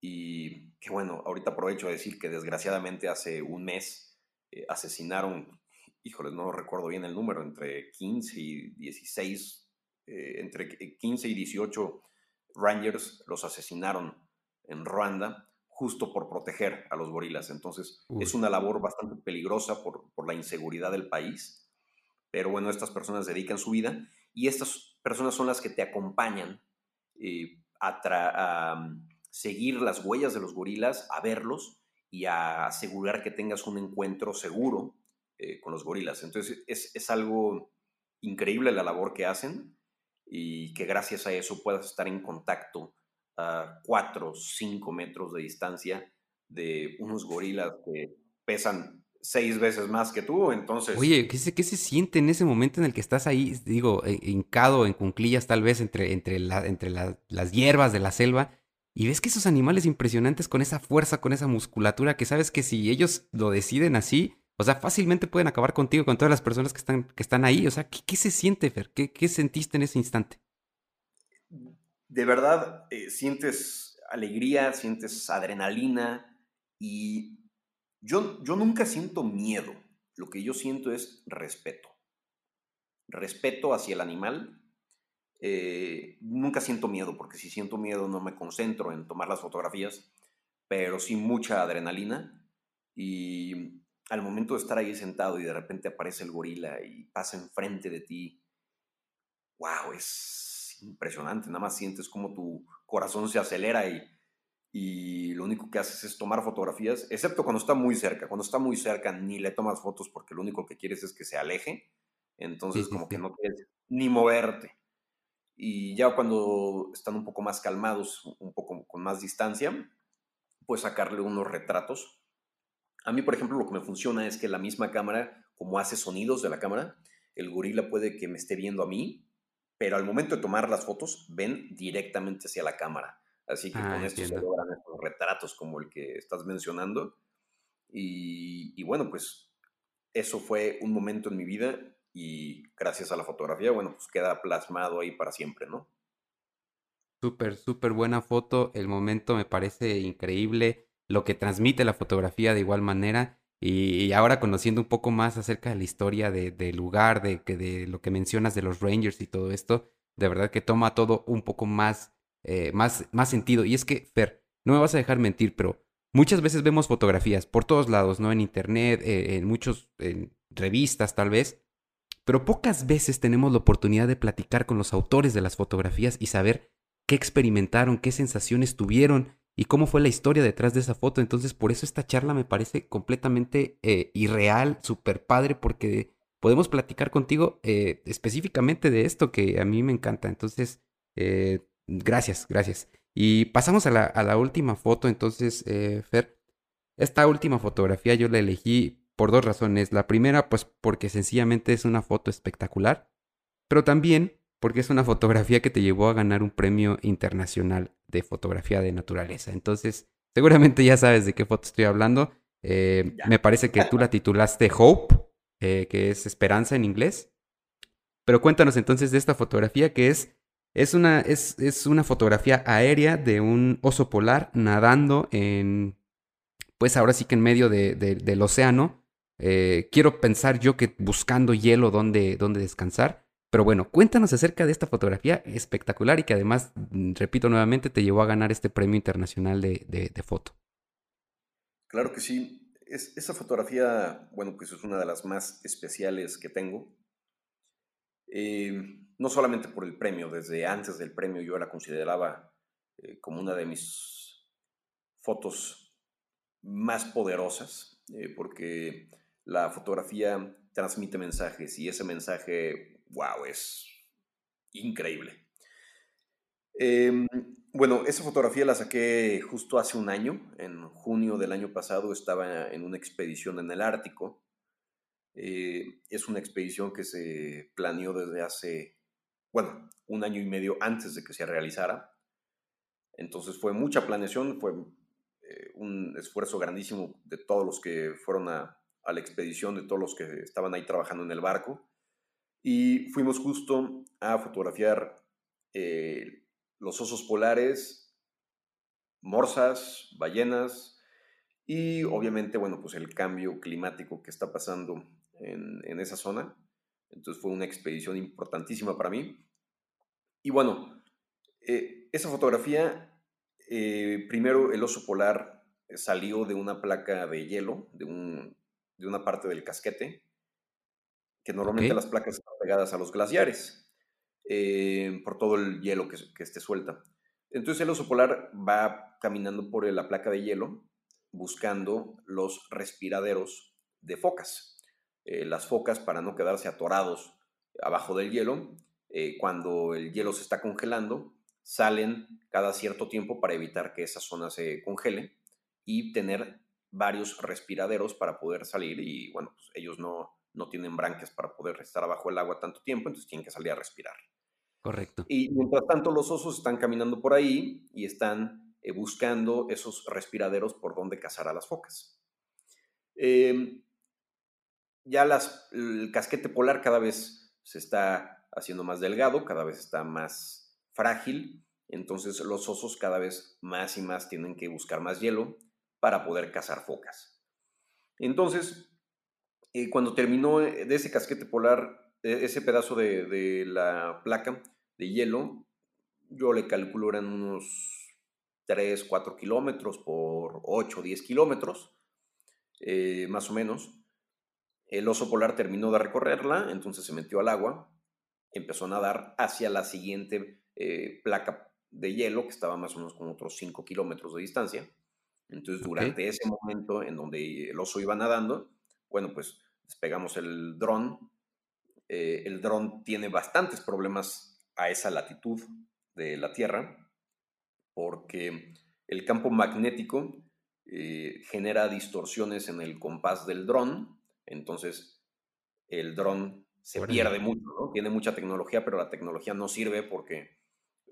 Y que bueno, ahorita aprovecho de decir que desgraciadamente hace un mes asesinaron, híjoles, no recuerdo bien el número, entre 15 y 16, entre 15 y 18 rangers los asesinaron en Ruanda justo por proteger a los gorilas. Entonces, es una labor bastante peligrosa por, la inseguridad del país. Pero bueno, estas personas dedican su vida y estas personas son las que te acompañan eh, a, mm, seguir las huellas de los gorilas, a verlos y a asegurar que tengas un encuentro seguro eh, con los gorilas. Entonces, es, es algo increíble la labor que hacen y que gracias a eso puedas estar en contacto a 4 o 5 metros de distancia de unos gorilas que pesan seis veces más que tú, entonces... Oye, ¿qué se, qué se siente en ese momento en el que estás ahí, digo, eh, hincado en cunclillas tal vez entre, entre, la, entre las hierbas de la selva y ves que esos animales impresionantes con esa fuerza, con esa musculatura, que sabes que si ellos lo deciden así, o sea, fácilmente pueden acabar contigo, con todas las personas que están, que están ahí. O sea, ¿qué, qué se siente, Fer? ¿Qué, ¿Qué sentiste en ese instante? De verdad eh, sientes alegría, sientes adrenalina y yo, yo nunca siento miedo. Lo que yo siento es respeto. Respeto hacia el animal. Eh, nunca siento miedo, porque si siento miedo no me concentro en tomar las fotografías, pero sí mucha adrenalina. Y al momento de estar ahí sentado y de repente aparece el gorila y pasa enfrente de ti, wow, es, impresionante, nada más sientes como tu corazón se acelera y, y lo único que haces es tomar fotografías, excepto cuando está muy cerca. Cuando está muy cerca ni le tomas fotos porque lo único que quieres es que se aleje, entonces como que no quieres ni moverte. Y ya cuando están un poco más calmados, un poco con más distancia, pues sacarle unos retratos. A mí, por ejemplo, lo que me funciona es que la misma cámara, como hace sonidos de la cámara, el gorila puede que me esté viendo a mí pero al momento de tomar las fotos ven directamente hacia la cámara. Así que con ah, esto se logran estos retratos como el que estás mencionando. Y, bueno, pues eso fue un momento en mi vida y gracias a la fotografía, bueno, pues queda plasmado ahí para siempre, ¿no? Súper, súper buena foto. El momento me parece increíble. Lo que transmite la fotografía de igual manera. Y, ahora conociendo un poco más acerca de la historia del lugar, de, de lo que mencionas de los Rangers y todo esto, de verdad que toma todo un poco más, eh, más, más sentido. Y es que, Fer, no me vas a dejar mentir, pero muchas veces vemos fotografías por todos lados, ¿no? En internet, eh, en muchos, revistas tal vez, pero pocas veces tenemos la oportunidad de platicar con los autores de las fotografías y saber qué experimentaron, qué sensaciones tuvieron y cómo fue la historia detrás de esa foto. Entonces, por eso esta charla me parece completamente eh, irreal, súper padre, porque podemos platicar contigo eh, específicamente de esto que a mí me encanta. Entonces, eh, gracias, gracias. Y pasamos a la, a la última foto, entonces, Fer. Esta última fotografía yo la elegí por dos razones. La primera, pues porque sencillamente es una foto espectacular, pero también porque es una fotografía que te llevó a ganar un premio internacional de fotografía de naturaleza. Entonces, seguramente ya sabes de qué foto estoy hablando. Eh, me parece que tú la titulaste Hope, eh, que es esperanza en inglés. Pero cuéntanos entonces de esta fotografía que es, es, una, es, es una fotografía aérea de un oso polar nadando en, pues ahora sí que en medio del océano. Eh, quiero pensar yo que buscando hielo donde, donde descansar. Pero bueno, cuéntanos acerca de esta fotografía espectacular y que además, mm, repito nuevamente, te llevó a ganar este premio internacional de, foto. Claro que sí. Es, esa fotografía, bueno, pues es una de las más especiales que tengo. Eh, no solamente por el premio, desde antes del premio yo la consideraba eh, como una de mis fotos más poderosas, eh, porque la fotografía transmite mensajes y ese mensaje wow, es increíble. Em, bueno, esa fotografía la saqué justo hace un año, en junio del año pasado estaba en una expedición en el Ártico. Eh, es una expedición que se planeó desde hace, bueno, un año y medio antes de que se realizara. Entonces fue mucha planeación, fue eh, un esfuerzo grandísimo de todos los que fueron a, a la expedición, de todos los que estaban ahí trabajando en el barco. Y fuimos justo a fotografiar eh, los osos polares, morsas, ballenas y obviamente, bueno, pues el cambio climático que está pasando en, esa zona. Entonces fue una expedición importantísima para mí. Y bueno, eh, esa fotografía, eh, primero el oso polar salió de una placa de hielo, de, un, de una parte del casquete, que normalmente las placas están pegadas a los glaciares eh, por todo el hielo que, que esté suelta. Entonces el oso polar va caminando por la placa de hielo buscando los respiraderos de focas. Eh, las focas, para no quedarse atorados abajo del hielo, eh, cuando el hielo se está congelando, salen cada cierto tiempo para evitar que esa zona se congele y tener varios respiraderos para poder salir y, bueno, pues ellos no, no tienen branquias para poder estar abajo del agua tanto tiempo, entonces tienen que salir a respirar. Correcto. Y mientras tanto los osos están caminando por ahí y están eh, buscando esos respiraderos por donde cazar a las focas. Em, ya las, el casquete polar cada vez se está haciendo más delgado, cada vez está más frágil, entonces los osos cada vez más y más tienen que buscar más hielo para poder cazar focas. Entonces, eh, cuando terminó eh, de ese casquete polar, e, ese pedazo de, la placa de hielo, yo le calculo eran unos 3, 4 kilómetros por 8, 10 kilómetros, eh, más o menos. El oso polar terminó de recorrerla, entonces se metió al agua, empezó a nadar hacia la siguiente placa de hielo, que estaba más o menos con otros 5 kilómetros de distancia. Entonces, durante ese momento en donde el oso iba nadando, bueno, pues despegamos el dron. Eh, el dron tiene bastantes problemas a esa latitud de la Tierra porque el campo magnético eh, genera distorsiones en el compás del dron, entonces el dron se pierde mucho, tiene mucha tecnología, pero la tecnología no sirve porque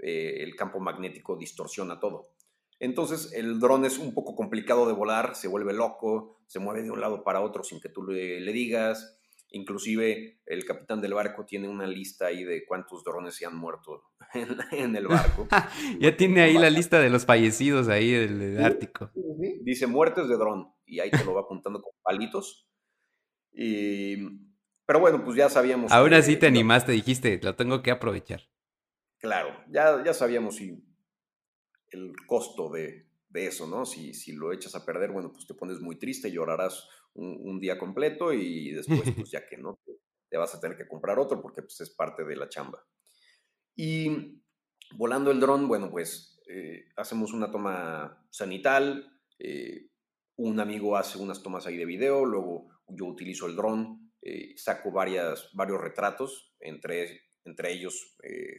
eh, el campo magnético distorsiona todo. Entonces el dron es un poco complicado de volar, se vuelve loco, se mueve de un lado para otro sin que tú le, digas. Inclusive el capitán del barco tiene una lista ahí de cuántos drones se han muerto en, el barco. ya tiene ahí la lista de los fallecidos ahí del, Ártico. Dice muertes de dron y ahí te lo va apuntando con palitos. pero bueno, pues ya sabíamos. Aún así te animaste, dijiste, lo tengo que aprovechar. Claro, ya, ya sabíamos si el costo de, eso, ¿no? Si, si, lo echas a perder, bueno, pues te pones muy triste, llorarás un, día completo y después, pues ya que no, te vas a tener que comprar otro porque pues es parte de la chamba. Y volando el dron, bueno, pues eh, hacemos una toma sanital, eh, un amigo hace unas tomas ahí de video, luego yo utilizo el dron, eh, saco varias, varios retratos, entre, entre ellos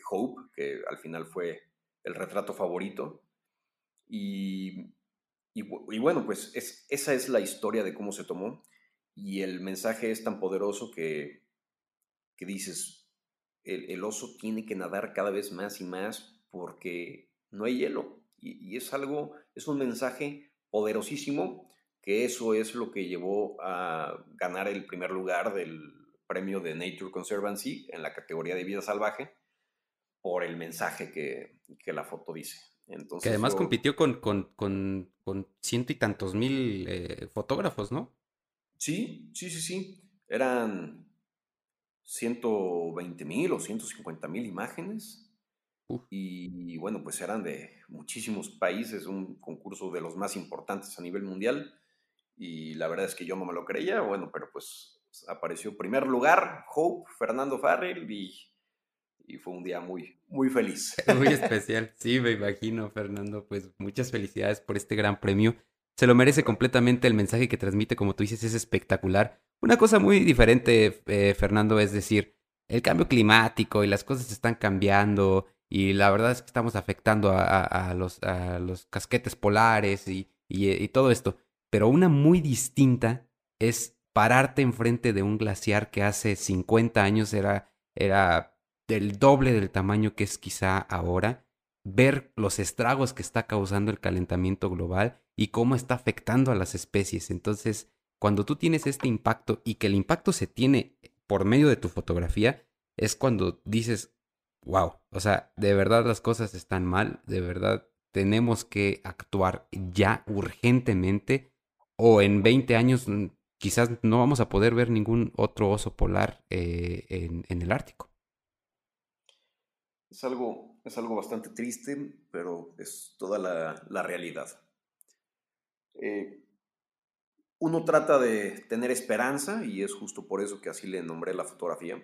Hope, que al final fue el retrato favorito. Y, bueno, pues esa es la historia de cómo se tomó y el mensaje es tan poderoso que, que dices, el, oso tiene que nadar cada vez más y más porque no hay hielo. Y, es algo, es un mensaje poderosísimo que eso es lo que llevó a ganar el primer lugar del, premio de Nature Conservancy en la categoría de vida salvaje por el mensaje que, la foto dice. Entonces, que además compitió con, con, ciento y tantos mil eh, fotógrafos, ¿no? Sí, sí, sí, sí. Eran 120 mil o 150 mil imágenes. Y bueno, pues eran de muchísimos países, un concurso de los más importantes a nivel mundial. Y la verdad es que yo no me lo creía, bueno, pero pues apareció primer lugar Hope, Fernando Farrell y, y fue un día muy, muy feliz. Muy especial, sí, me imagino, Fernando. Pues muchas felicidades por este gran premio. Se lo merece completamente el mensaje que transmite, como tú dices, es espectacular. Una cosa muy diferente, eh, Fernando, es decir, el cambio climático y las cosas están cambiando y la verdad es que estamos afectando a, los, a los, casquetes polares y, y, todo esto. Pero una muy distinta es pararte enfrente de un glaciar que hace 50 años era, era del doble del tamaño que es quizá ahora, ver los estragos que está causando el calentamiento global y cómo está afectando a las especies. Entonces, cuando tú tienes este impacto y que el impacto se tiene por medio de tu fotografía, es cuando dices, wow, o sea, de verdad las cosas están mal, de verdad tenemos que actuar ya urgentemente o en 20 años quizás no vamos a poder ver ningún otro oso polar eh, en, el Ártico. Es algo, es algo bastante triste, pero es toda la, realidad. Eh, uno trata de tener esperanza y es justo por eso que así le nombré la fotografía,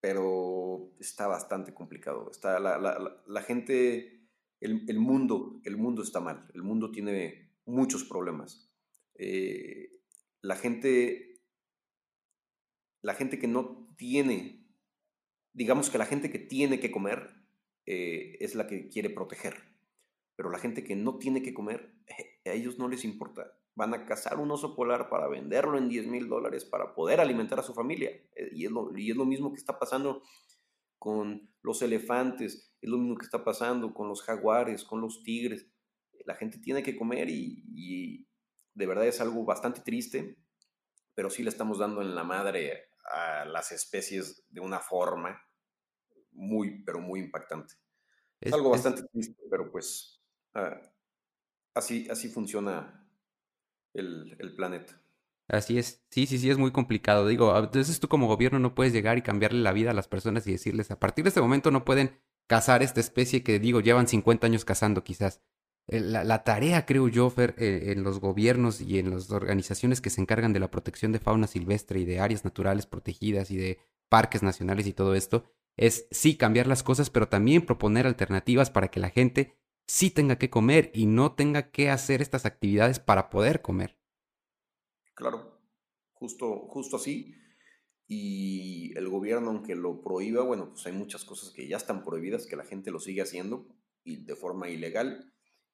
pero está bastante complicado. Está la, gente, el, mundo, el mundo está mal, el mundo tiene muchos problemas. Eh, la gente, la gente que no tiene, digamos que la gente que tiene que comer eh, es la que quiere proteger, pero la gente que no tiene que comer, a ellos no les importa. Van a cazar un oso polar para venderlo en 10 mil dólares para poder alimentar a su familia. Eh, y es, lo, y es lo mismo que está pasando con los elefantes, es lo mismo que está pasando con los jaguares, con los tigres. La gente tiene que comer y de verdad es algo bastante triste, pero sí le estamos dando en la madre a las especies de una forma muy, pero muy impactante. Es, algo bastante triste, pero pues ah, así, así funciona el, el, planeta. Así es, sí, sí, sí, es muy complicado. Digo, entonces tú como gobierno no puedes llegar y cambiarle la vida a las personas y decirles, a partir de este momento no pueden cazar esta especie que digo, llevan 50 años cazando quizás. Eh, la, tarea, creo yo, eh, en los gobiernos y en las organizaciones que se encargan de la protección de fauna silvestre y de áreas naturales protegidas y de parques nacionales y todo esto, es sí cambiar las cosas, pero también proponer alternativas para que la gente sí tenga que comer y no tenga que hacer estas actividades para poder comer. Claro, justo, justo así. Y el gobierno, aunque lo prohíba, bueno, pues hay muchas cosas que ya están prohibidas, que la gente lo sigue haciendo y de forma ilegal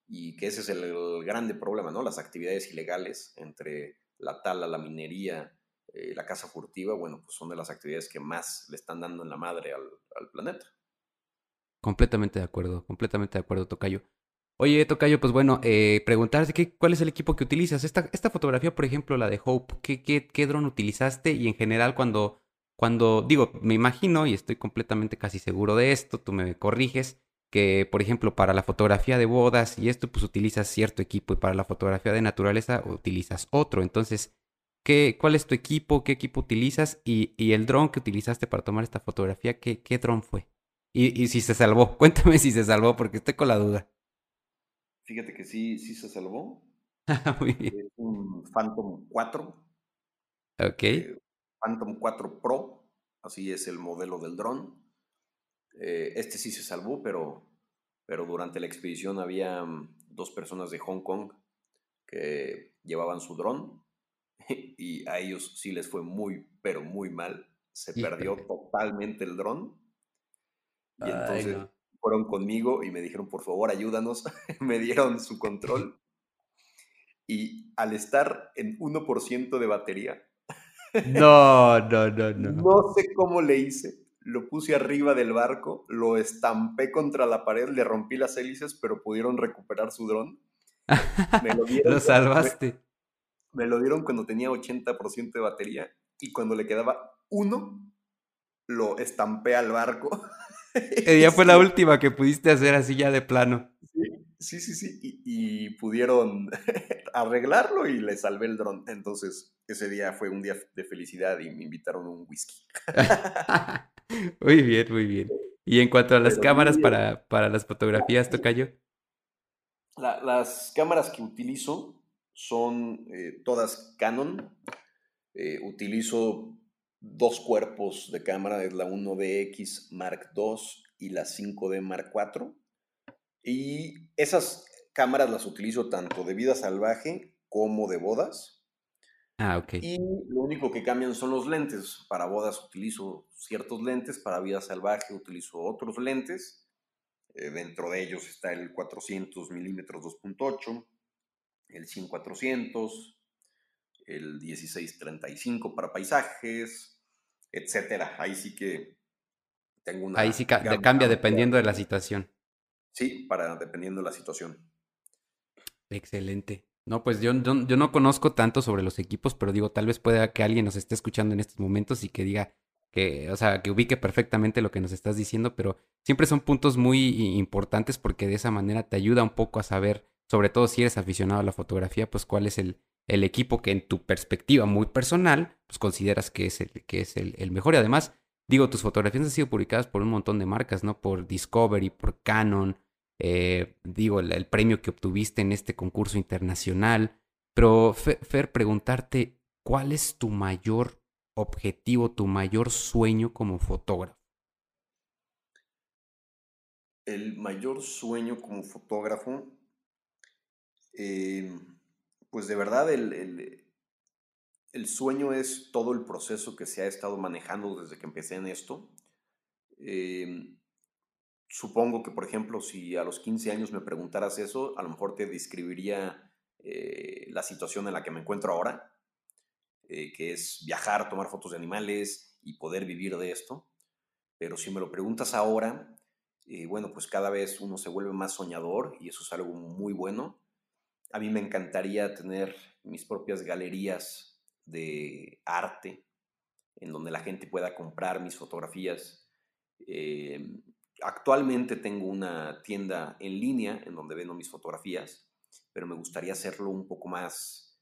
y que ese es el, grande problema, ¿no? Las actividades ilegales entre la tala, la minería, eh, la caza furtiva, bueno, pues son de las actividades que más le están dando en la madre al, planeta. Completamente de acuerdo, completamente de acuerdo, Tocayo. Oye, Tocayo, pues bueno, eh, preguntarte qué, cuál es el equipo que utilizas. Esta, esta fotografía, por ejemplo, la de Hope, ¿qué, qué, qué dron utilizaste? Y en general, cuando, cuando, digo, me imagino y estoy completamente casi seguro de esto, tú me corriges, que, por ejemplo, para la fotografía de bodas y esto, pues utilizas cierto equipo y para la fotografía de naturaleza utilizas otro. Entonces, ¿qué, ¿cuál es tu equipo? ¿Qué equipo utilizas? Y, y el dron que utilizaste para tomar esta fotografía, ¿qué, qué dron fue? Y, y, si se salvó, cuéntame si se salvó porque estoy con la duda. Fíjate que sí, sí se salvó. Muy bien. Es un Phantom 4. Ok. Eh, Phantom 4 Pro, así es el modelo del dron. Eh, este sí se salvó, pero, pero durante la expedición había mm, dos personas de Hong Kong que llevaban su dron y a ellos sí les fue muy, pero muy mal. Se perdió totalmente el dron. Y entonces fueron conmigo y me dijeron, por favor, ayúdanos. me dieron su control. Y al estar en 1% de batería. no, no, no, no. No sé cómo le hice, lo puse arriba del barco, lo estampé contra la pared, le rompí las hélices, pero pudieron recuperar su dron. Me lo, salvaste. Me, lo dieron cuando tenía 80% de batería y cuando le quedaba uno, lo estampé al barco. ya fue la última que pudiste hacer así ya de plano. Sí, sí, sí, Y, pudieron arreglarlo y le salvé el dron. Entonces, ese día fue un día de felicidad y me invitaron a un whisky. muy bien, muy bien. Y en cuanto a las cámaras para, para, las fotografías, Tocayo. las cámaras que utilizo son eh, todas Canon. Eh, utilizo dos cuerpos de cámara, es la 1DX Mark II y la 5D Mark IV. Y esas cámaras las utilizo tanto de vida salvaje como de bodas. Ah, ok. Y lo único que cambian son los lentes. Para bodas utilizo ciertos lentes, para vida salvaje utilizo otros lentes. Eh, dentro de ellos está el 400 milímetros 2.8, el 100-400, el 16-35 para paisajes, etcétera. Ahí sí que tengo una. Ahí sí cambia dependiendo de la situación. Sí, para dependiendo de la situación. Excelente. No, pues yo, yo, no conozco tanto sobre los equipos, pero digo, tal vez pueda que alguien nos esté escuchando en estos momentos y que diga que, o sea, que ubique perfectamente lo que nos estás diciendo, pero siempre son puntos muy importantes porque de esa manera te ayuda un poco a saber, sobre todo si eres aficionado a la fotografía, pues cuál es el, el equipo que en tu perspectiva muy personal, pues consideras que es el, que es el, el mejor. Y además, digo, tus fotografías han sido publicadas por un montón de marcas, ¿no? Por Discovery, por Canon, eh, digo, el, premio que obtuviste en este concurso internacional. Pero, Fer, preguntarte, ¿cuál es tu mayor objetivo, tu mayor sueño como fotógrafo? El mayor sueño como fotógrafo, eh, pues de verdad el, el, sueño es todo el proceso que se ha estado manejando desde que empecé en esto. Eh, supongo que, por ejemplo, si a los 15 años me preguntaras eso, a lo mejor te describiría eh, la situación en la que me encuentro ahora, eh, que es viajar, tomar fotos de animales y poder vivir de esto. Pero si me lo preguntas ahora, eh, bueno, pues cada vez uno se vuelve más soñador y eso es algo muy bueno. A mí me encantaría tener mis propias galerías de arte en donde la gente pueda comprar mis fotografías. Actualmente tengo una tienda en línea en donde vendo mis fotografías, pero me gustaría hacerlo un poco más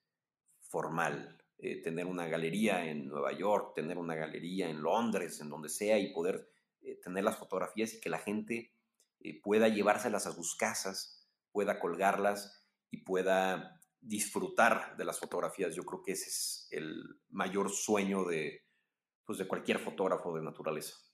formal, eh, tener una galería en Nueva York, tener una galería en Londres, en donde sea, y poder eh, tener las fotografías y que la gente eh, pueda llevárselas a sus casas, pueda colgarlas y pueda disfrutar de las fotografías. Yo creo que ese es el mayor sueño de, pues, de cualquier fotógrafo de naturaleza.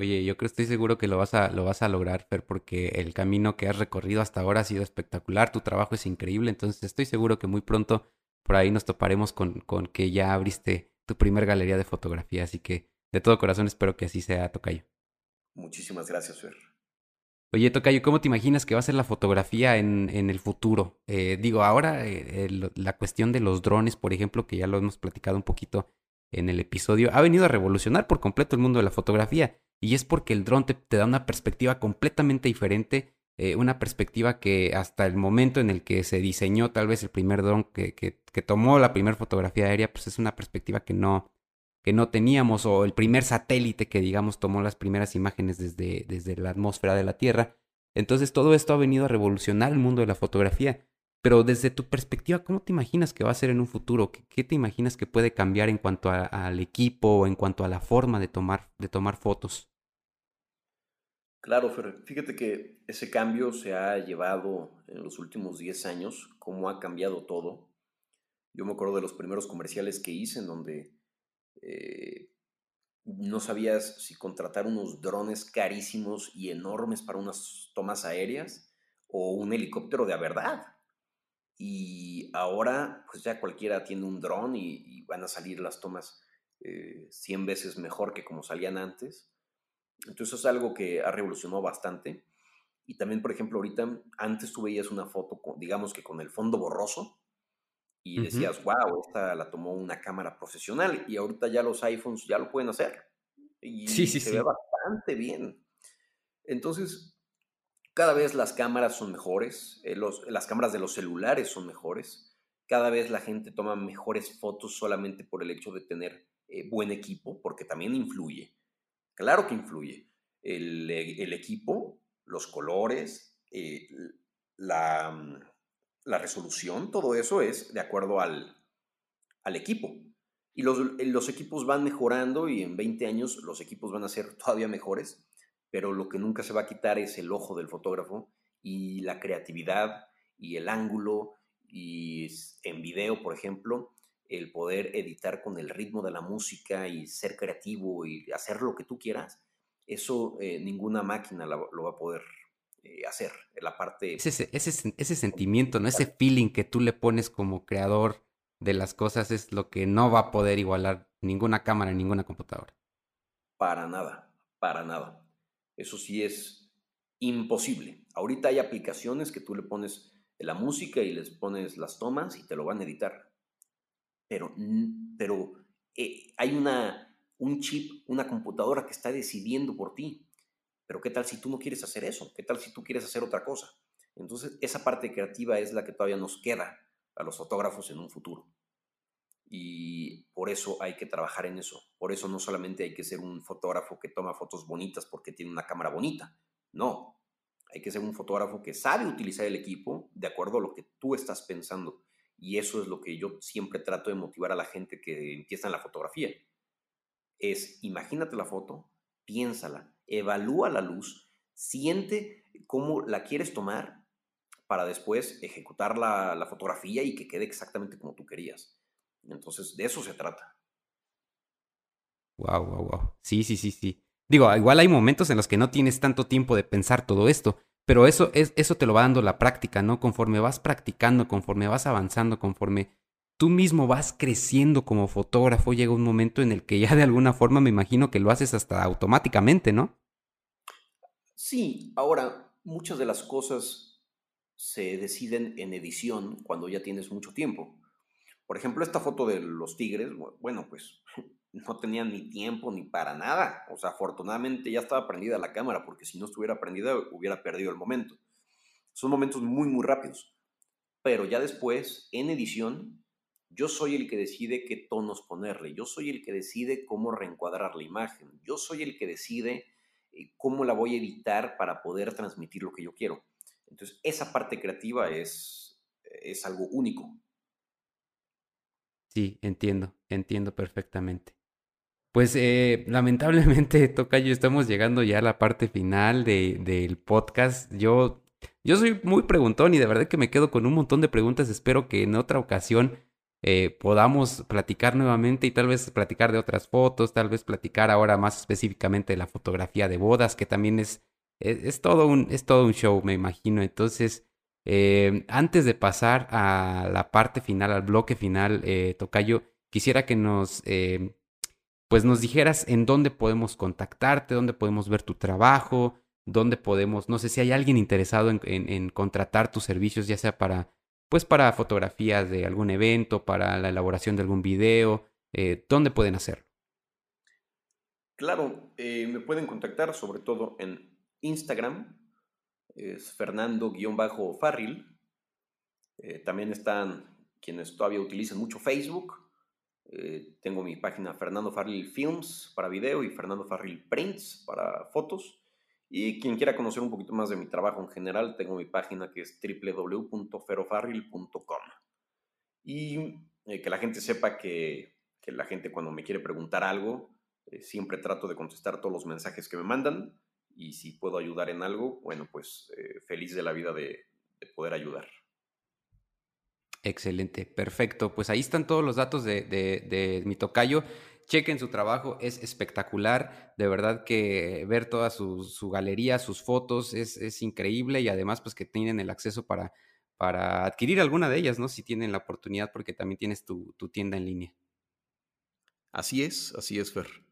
Oye, yo creo estoy seguro que lo vas a, lo vas a lograr, Fer, porque el camino que has recorrido hasta ahora ha sido espectacular, tu trabajo es increíble, entonces estoy seguro que muy pronto por ahí nos toparemos con, con que ya abriste tu primer galería de fotografía, así que de todo corazón espero que así sea, Tocayo. Muchísimas gracias, Fer. Oye, Tocayo, ¿cómo te imaginas que va a ser la fotografía en, en el futuro? Eh, digo, ahora eh, la cuestión de los drones, por ejemplo, que ya lo hemos platicado un poquito en el episodio, ha venido a revolucionar por completo el mundo de la fotografía. Y es porque el dron te, da una perspectiva completamente diferente, eh, una perspectiva que hasta el momento en el que se diseñó tal vez el primer dron que, que, tomó la primera fotografía aérea, pues es una perspectiva que no, que no teníamos, o el primer satélite que digamos tomó las primeras imágenes desde, desde la atmósfera de la Tierra. Entonces todo esto ha venido a revolucionar el mundo de la fotografía. Pero desde tu perspectiva, ¿cómo te imaginas que va a ser en un futuro? ¿Qué, te imaginas que puede cambiar en cuanto al equipo o en cuanto a la forma de tomar, de tomar fotos? Claro, Fer. Fíjate que ese cambio se ha llevado en los últimos 10 años, cómo ha cambiado todo. Yo me acuerdo de los primeros comerciales que hice en donde eh, no sabías si contratar unos drones carísimos y enormes para unas tomas aéreas o un helicóptero de verdad. Y ahora, pues ya cualquiera tiene un dron y, van a salir las tomas 100 eh, veces mejor que como salían antes. Entonces es algo que ha revolucionado bastante. Y también, por ejemplo, ahorita, antes tú veías una foto, digamos que con el fondo borroso, y decías, wow, esta la tomó una cámara profesional, y ahorita ya los iPhones ya lo pueden hacer. Y sí, sí, se ve bastante bien. Entonces, cada vez las cámaras son mejores, eh, las cámaras de los celulares son mejores, cada vez la gente toma mejores fotos solamente por el hecho de tener eh, buen equipo, porque también influye. Claro que influye. El, el equipo, los colores, eh, la, mm, la, resolución, todo eso es de acuerdo al, al equipo. Y los, los, equipos van mejorando y en 20 años los equipos van a ser todavía mejores, pero lo que nunca se va a quitar es el ojo del fotógrafo y la creatividad y el ángulo y en video, por ejemplo, el poder editar con el ritmo de la música y ser creativo y hacer lo que tú quieras, eso eh, ninguna máquina lo, va a poder eh, hacer. La parte... Ese, ese, ese sentimiento, ¿no? ese feeling que tú le pones como creador de las cosas es lo que no va a poder igualar ninguna cámara, ninguna computadora. Para nada, para nada. Eso sí es imposible. Ahorita hay aplicaciones que tú le pones la música y les pones las tomas y te lo van a editar. Pero, pero eh, hay una, un chip, una computadora que está decidiendo por ti. Pero ¿qué tal si tú no quieres hacer eso? ¿Qué tal si tú quieres hacer otra cosa? Entonces, esa parte creativa es la que todavía nos queda a los fotógrafos en un futuro. Y por eso hay que trabajar en eso. Por eso no solamente hay que ser un fotógrafo que toma fotos bonitas porque tiene una cámara bonita. No, hay que ser un fotógrafo que sabe utilizar el equipo de acuerdo a lo que tú estás pensando. Y eso es lo que yo siempre trato de motivar a la gente que empieza en la fotografía. Es imagínate la foto, piénsala, evalúa la luz, siente cómo la quieres tomar para después ejecutar la, fotografía y que quede exactamente como tú querías. Entonces, de eso se trata. Wow, wow, wow. Sí, sí, sí, sí. Digo, igual hay momentos en los que no tienes tanto tiempo de pensar todo esto, pero eso, es, eso te lo va dando la práctica, ¿no? Conforme vas practicando, conforme vas avanzando, conforme tú mismo vas creciendo como fotógrafo, llega un momento en el que ya de alguna forma me imagino que lo haces hasta automáticamente, ¿no? Sí, ahora muchas de las cosas se deciden en edición cuando ya tienes mucho tiempo. Por ejemplo, esta foto de los tigres, bueno, pues no tenía ni tiempo ni para nada. O sea, afortunadamente ya estaba prendida la cámara, porque si no estuviera prendida hubiera perdido el momento. Son momentos muy, muy rápidos. Pero ya después, en edición, yo soy el que decide qué tonos ponerle. Yo soy el que decide cómo reencuadrar la imagen. Yo soy el que decide eh, cómo la voy a editar para poder transmitir lo que yo quiero. Entonces, esa parte creativa es, es algo único. Sí, entiendo, entiendo perfectamente. Pues eh, lamentablemente, Tocayo, estamos llegando ya a la parte final de, del podcast. Yo, yo soy muy preguntón y de verdad que me quedo con un montón de preguntas. Espero que en otra ocasión eh, podamos platicar nuevamente y tal vez platicar de otras fotos, tal vez platicar ahora más específicamente de la fotografía de bodas, que también es, es, todo, un, es todo un show, me imagino. Entonces, eh, antes de pasar a la parte final, al bloque final, Tocayo, quisiera que nos pues nos dijeras en dónde podemos contactarte, dónde podemos ver tu trabajo, dónde podemos, no sé si hay alguien interesado en, contratar tus servicios, ya sea para, pues para fotografías de algún evento, para la elaboración de algún video, eh, ¿dónde pueden hacerlo? Claro, eh, me pueden contactar sobre todo en Instagram, es Fernando-Farril. Eh, también están quienes todavía utilizan mucho Facebook, eh, tengo mi página Fernando Farril Films para video y Fernando Farril Prints para fotos. Y quien quiera conocer un poquito más de mi trabajo en general, tengo mi página que es www.ferofarril.com. Y eh, que la gente sepa que, que, la gente cuando me quiere preguntar algo, eh, siempre trato de contestar todos los mensajes que me mandan. Y si puedo ayudar en algo, bueno, pues feliz de la vida de poder ayudar. Excelente, perfecto. Pues ahí están todos los datos de, de, mi tocayo. Chequen su trabajo, es espectacular. De verdad que ver toda su, su galería, sus fotos, es, es, increíble y además pues que tienen el acceso para, para adquirir alguna de ellas, ¿no? Si tienen la oportunidad porque también tienes tu, tu tienda en línea. Así es, así es, Fer.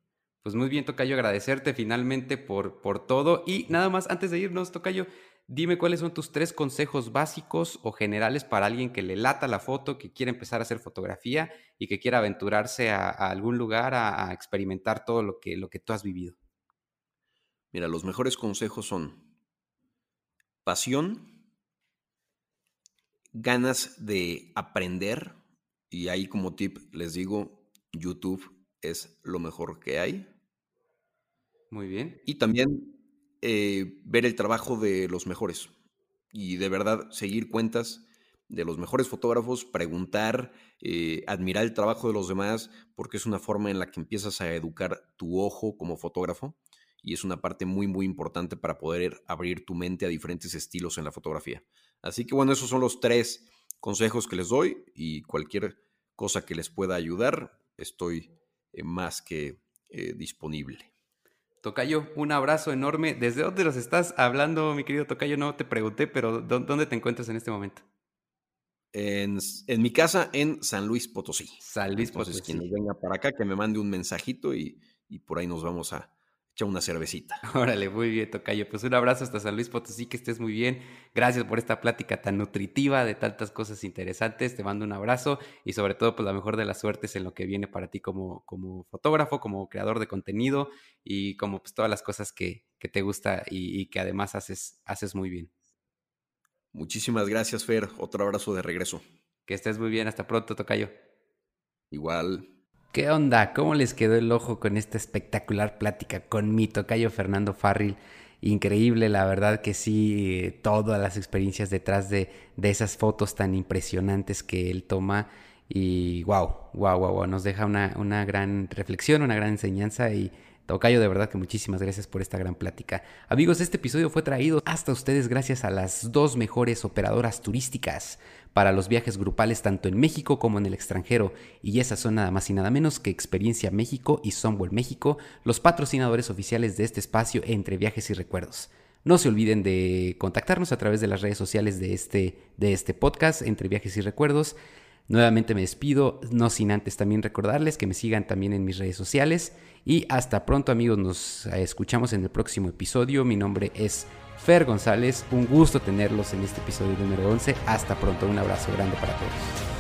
Pues muy bien, Tocayo, agradecerte finalmente por, por todo. Y nada más, antes de irnos, Tocayo, Dime cuáles son tus tres consejos básicos o generales para alguien que le lata la foto, que quiere empezar a hacer fotografía y que quiera aventurarse a, algún lugar a, experimentar todo lo que, lo que tú has vivido. Mira, los mejores consejos son pasión, ganas de aprender, y ahí como tip les digo, YouTube es lo mejor que hay. Muy bien. Y también eh, ver el trabajo de los mejores y de verdad seguir cuentas de los mejores fotógrafos, preguntar, eh, admirar el trabajo de los demás, porque es una forma en la que empiezas a educar tu ojo como fotógrafo y es una parte muy, muy importante para poder abrir tu mente a diferentes estilos en la fotografía. Así que bueno, esos son los tres consejos que les doy y cualquier cosa que les pueda ayudar, estoy eh, más que disponible. Tocayo, un abrazo enorme. ¿Desde dónde nos estás hablando, mi querido Tocayo? No te pregunté, pero ¿dónde te encuentras en este momento? En, mi casa en San Luis Potosí. San Luis Potosí. quien venga para acá, que me mande un mensajito y por ahí nos vamos a, una cervecita. Órale, muy bien, Tocayo. Pues un abrazo hasta San Luis Potosí, que estés muy bien. Gracias por esta plática tan nutritiva de tantas cosas interesantes. Te mando un abrazo y sobre todo, pues la mejor de las suertes en lo que viene para ti como, como fotógrafo, como creador de contenido y como pues todas las cosas que, te gusta y, y, que además haces, haces muy bien. Muchísimas gracias, Fer. Otro abrazo de regreso. Que estés muy bien. Hasta pronto, Tocayo. Igual. ¿Qué onda? ¿Cómo les quedó el ojo con esta espectacular plática con mi tocayo Fernando Farril? Increíble, la verdad que sí, todas las experiencias detrás de, de esas fotos tan impresionantes que él toma. Y wow, wow, wow, wow, nos deja una, una gran reflexión, una gran enseñanza y Tocayo, de verdad que muchísimas gracias por esta gran plática. Amigos, este episodio fue traído hasta ustedes gracias a las dos mejores operadoras turísticas para los viajes grupales tanto en México como en el extranjero. Y esas son nada más y nada menos que Experiencia México y Somewhere México, los patrocinadores oficiales de este espacio entre viajes y recuerdos. No se olviden de contactarnos a través de las redes sociales de este, de este podcast, Entre Viajes y Recuerdos. Nuevamente me despido, no sin antes también recordarles que me sigan también en mis redes sociales. Y hasta pronto amigos, nos escuchamos en el próximo episodio. Mi nombre es Fer González, un gusto tenerlos en este episodio número 11. Hasta pronto, un abrazo grande para todos.